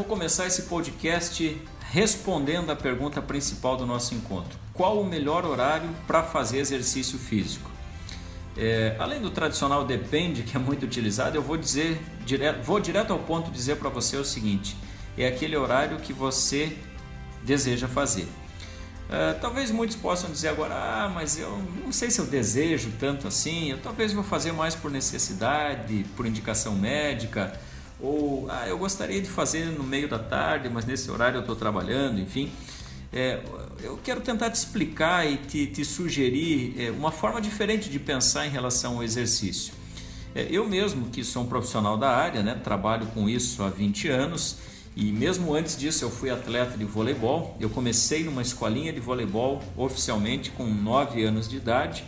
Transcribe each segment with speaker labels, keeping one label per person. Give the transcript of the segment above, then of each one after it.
Speaker 1: vou começar esse podcast respondendo a pergunta principal do nosso encontro: qual o melhor horário para fazer exercício físico? É, além do tradicional depende, que é muito utilizado, eu vou dizer direto, vou direto ao ponto dizer para você o seguinte: é aquele horário que você deseja fazer. Uh, talvez muitos possam dizer agora, ah, mas eu não sei se eu desejo tanto assim, eu talvez vou fazer mais por necessidade, por indicação médica, ou ah, eu gostaria de fazer no meio da tarde, mas nesse horário eu estou trabalhando, enfim. É, eu quero tentar te explicar e te, te sugerir é, uma forma diferente de pensar em relação ao exercício. É, eu mesmo, que sou um profissional da área, né, trabalho com isso há 20 anos, e mesmo antes disso, eu fui atleta de voleibol. Eu comecei numa escolinha de voleibol oficialmente com 9 anos de idade.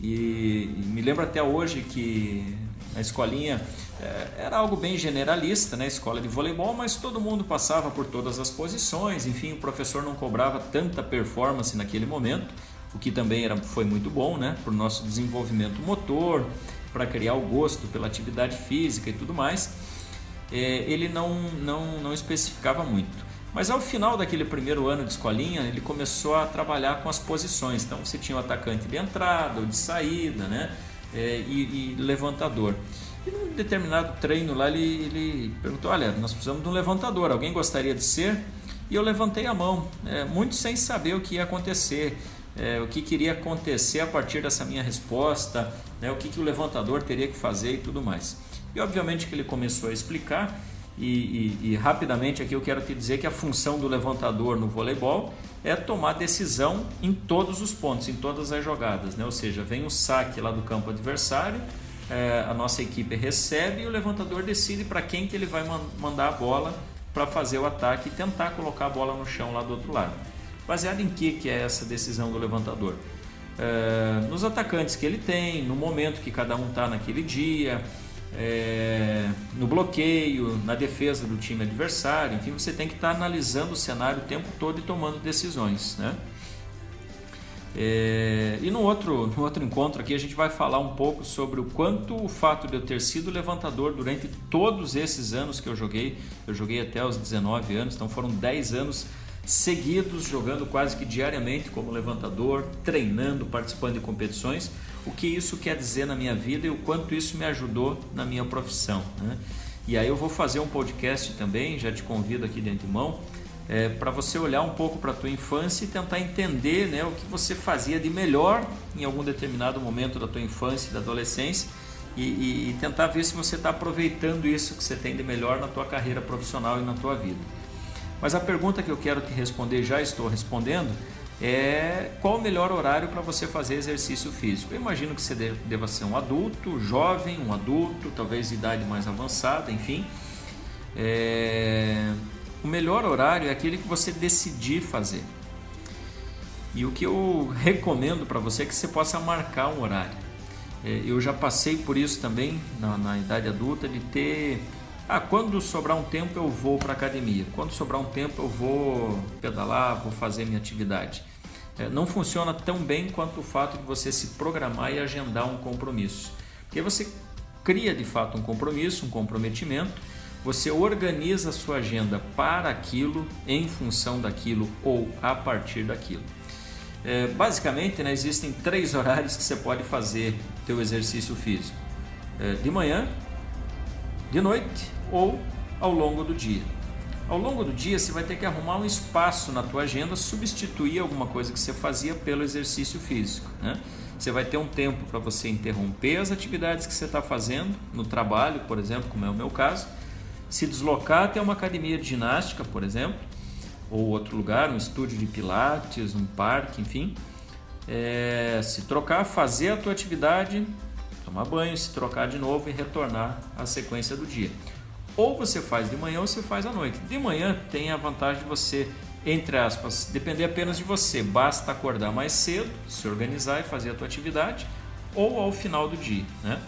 Speaker 1: E, e me lembro até hoje que na escolinha é, era algo bem generalista, né? Escola de voleibol, mas todo mundo passava por todas as posições. Enfim, o professor não cobrava tanta performance naquele momento, o que também era, foi muito bom, né? Para o nosso desenvolvimento motor, para criar o gosto pela atividade física e tudo mais é, ele não, não, não especificava muito. Mas ao final daquele primeiro ano de escolinha, ele começou a trabalhar com as posições. Então você tinha o atacante de entrada ou de saída, né? É, e, e, levantador. E num determinado treino lá ele, ele, perguntou: Olha, nós precisamos de um levantador, alguém gostaria de ser? E eu levantei a mão, é, muito sem saber o que ia acontecer, é, o que queria acontecer a partir dessa minha resposta, né, o que, que o levantador teria que fazer e tudo mais. E obviamente que ele começou a explicar, e, e, e, rapidamente aqui eu quero te dizer que a função do levantador no voleibol é tomar decisão em todos os pontos, em todas as jogadas, né? ou seja, vem o saque lá do campo adversário, é, a nossa equipe recebe e o levantador decide para quem que ele vai mandar a bola para fazer o ataque e tentar colocar a bola no chão lá do outro lado. Baseado em que, que é essa decisão do levantador? É, nos atacantes que ele tem, no momento que cada um está naquele dia, é, no bloqueio, na defesa do time adversário, enfim, você tem que estar tá analisando o cenário o tempo todo e tomando decisões, né? É, e no outro, no outro encontro aqui a gente vai falar um pouco sobre o quanto o fato de eu ter sido levantador durante todos esses anos que eu joguei, eu joguei até os 19 anos, então foram 10 anos seguidos jogando quase que diariamente como levantador, treinando, participando de competições, o que isso quer dizer na minha vida e o quanto isso me ajudou na minha profissão. Né? E aí eu vou fazer um podcast também, já te convido aqui de antemão, é, para você olhar um pouco para a tua infância e tentar entender né, o que você fazia de melhor em algum determinado momento da tua infância e da adolescência e, e, e tentar ver se você está aproveitando isso que você tem de melhor na tua carreira profissional e na tua vida. Mas a pergunta que eu quero te responder, já estou respondendo, é qual o melhor horário para você fazer exercício físico. Eu imagino que você deva ser um adulto, jovem, um adulto, talvez idade mais avançada, enfim. É... O melhor horário é aquele que você decidir fazer. E o que eu recomendo para você é que você possa marcar um horário. É, eu já passei por isso também na, na idade adulta de ter ah, quando sobrar um tempo eu vou para academia. Quando sobrar um tempo eu vou pedalar, vou fazer minha atividade. É, não funciona tão bem quanto o fato de você se programar e agendar um compromisso. Porque você cria de fato um compromisso, um comprometimento, você organiza a sua agenda para aquilo, em função daquilo ou a partir daquilo. É, basicamente, né, existem três horários que você pode fazer teu exercício físico: é, de manhã, de noite ou ao longo do dia. Ao longo do dia você vai ter que arrumar um espaço na tua agenda, substituir alguma coisa que você fazia pelo exercício físico. Né? Você vai ter um tempo para você interromper as atividades que você está fazendo no trabalho, por exemplo, como é o meu caso, se deslocar até uma academia de ginástica, por exemplo, ou outro lugar, um estúdio de pilates, um parque, enfim, é, se trocar, fazer a tua atividade, tomar banho, se trocar de novo e retornar à sequência do dia. Ou você faz de manhã ou você faz à noite. De manhã tem a vantagem de você, entre aspas, depender apenas de você. Basta acordar mais cedo, se organizar e fazer a tua atividade, ou ao final do dia. Né?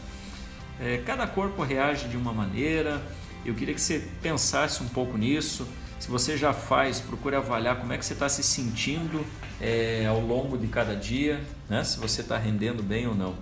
Speaker 1: É, cada corpo reage de uma maneira. Eu queria que você pensasse um pouco nisso. Se você já faz, procure avaliar como é que você está se sentindo é, ao longo de cada dia, né? se você está rendendo bem ou não.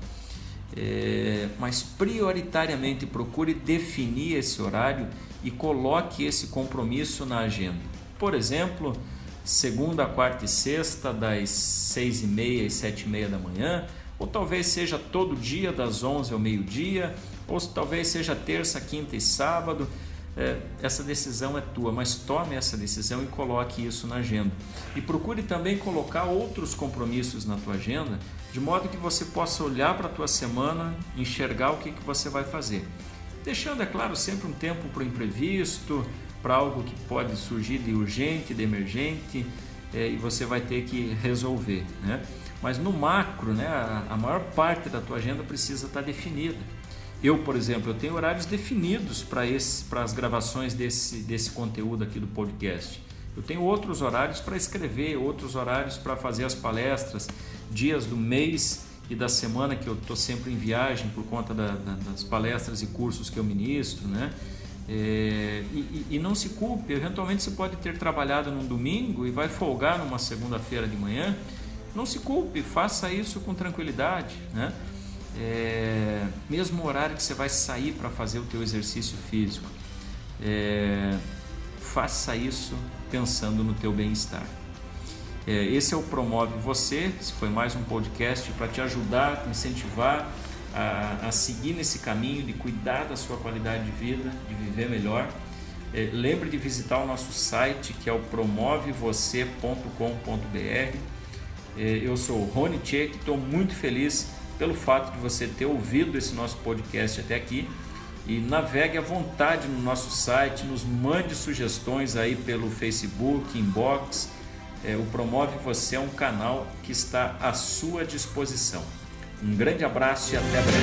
Speaker 1: É, mas prioritariamente procure definir esse horário e coloque esse compromisso na agenda. Por exemplo, segunda, quarta e sexta, das seis e meia e sete e meia da manhã, ou talvez seja todo dia das onze ao meio-dia, ou talvez seja terça, quinta e sábado. É, essa decisão é tua, mas tome essa decisão e coloque isso na agenda. E procure também colocar outros compromissos na tua agenda, de modo que você possa olhar para a tua semana, enxergar o que, que você vai fazer. Deixando, é claro, sempre um tempo para o imprevisto, para algo que pode surgir de urgente, de emergente, é, e você vai ter que resolver. Né? Mas no macro, né, a, a maior parte da tua agenda precisa estar definida. Eu, por exemplo, eu tenho horários definidos para as gravações desse, desse conteúdo aqui do podcast. Eu tenho outros horários para escrever, outros horários para fazer as palestras, dias do mês e da semana que eu estou sempre em viagem por conta da, da, das palestras e cursos que eu ministro, né? É, e, e, não se culpe, eventualmente você pode ter trabalhado num domingo e vai folgar numa segunda-feira de manhã. Não se culpe, faça isso com tranquilidade, né? É, mesmo horário que você vai sair para fazer o teu exercício físico, é, faça isso pensando no teu bem-estar. É, esse é o Promove Você, esse foi mais um podcast para te ajudar, te incentivar a, a, seguir nesse caminho de cuidar da sua qualidade de vida, de viver melhor. É, lembre de visitar o nosso site que é o promovevocê.com.br. É, eu sou o Rony Tchek, estou muito feliz pelo fato de você ter ouvido esse nosso podcast até aqui e navegue à vontade no nosso site, nos mande sugestões aí pelo Facebook, inbox. É, o Promove Você é um canal que está à sua disposição. Um grande abraço e até breve.